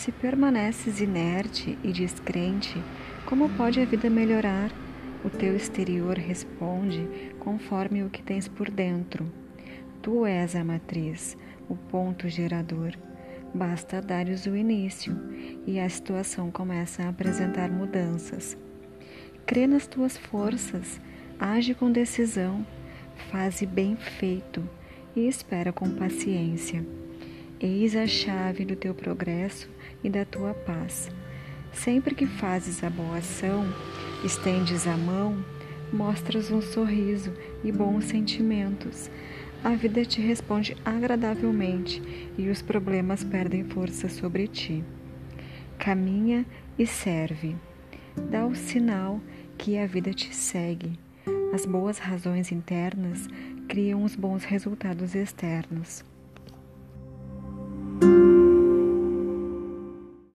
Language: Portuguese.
Se permaneces inerte e descrente, como pode a vida melhorar? O teu exterior responde conforme o que tens por dentro. Tu és a matriz, o ponto gerador. Basta dar-lhes o início e a situação começa a apresentar mudanças. Crê nas tuas forças, age com decisão, faze bem feito e espera com paciência. Eis a chave do teu progresso e da tua paz. Sempre que fazes a boa ação, estendes a mão, mostras um sorriso e bons sentimentos. A vida te responde agradavelmente e os problemas perdem força sobre ti. Caminha e serve. Dá o sinal que a vida te segue. As boas razões internas criam os bons resultados externos.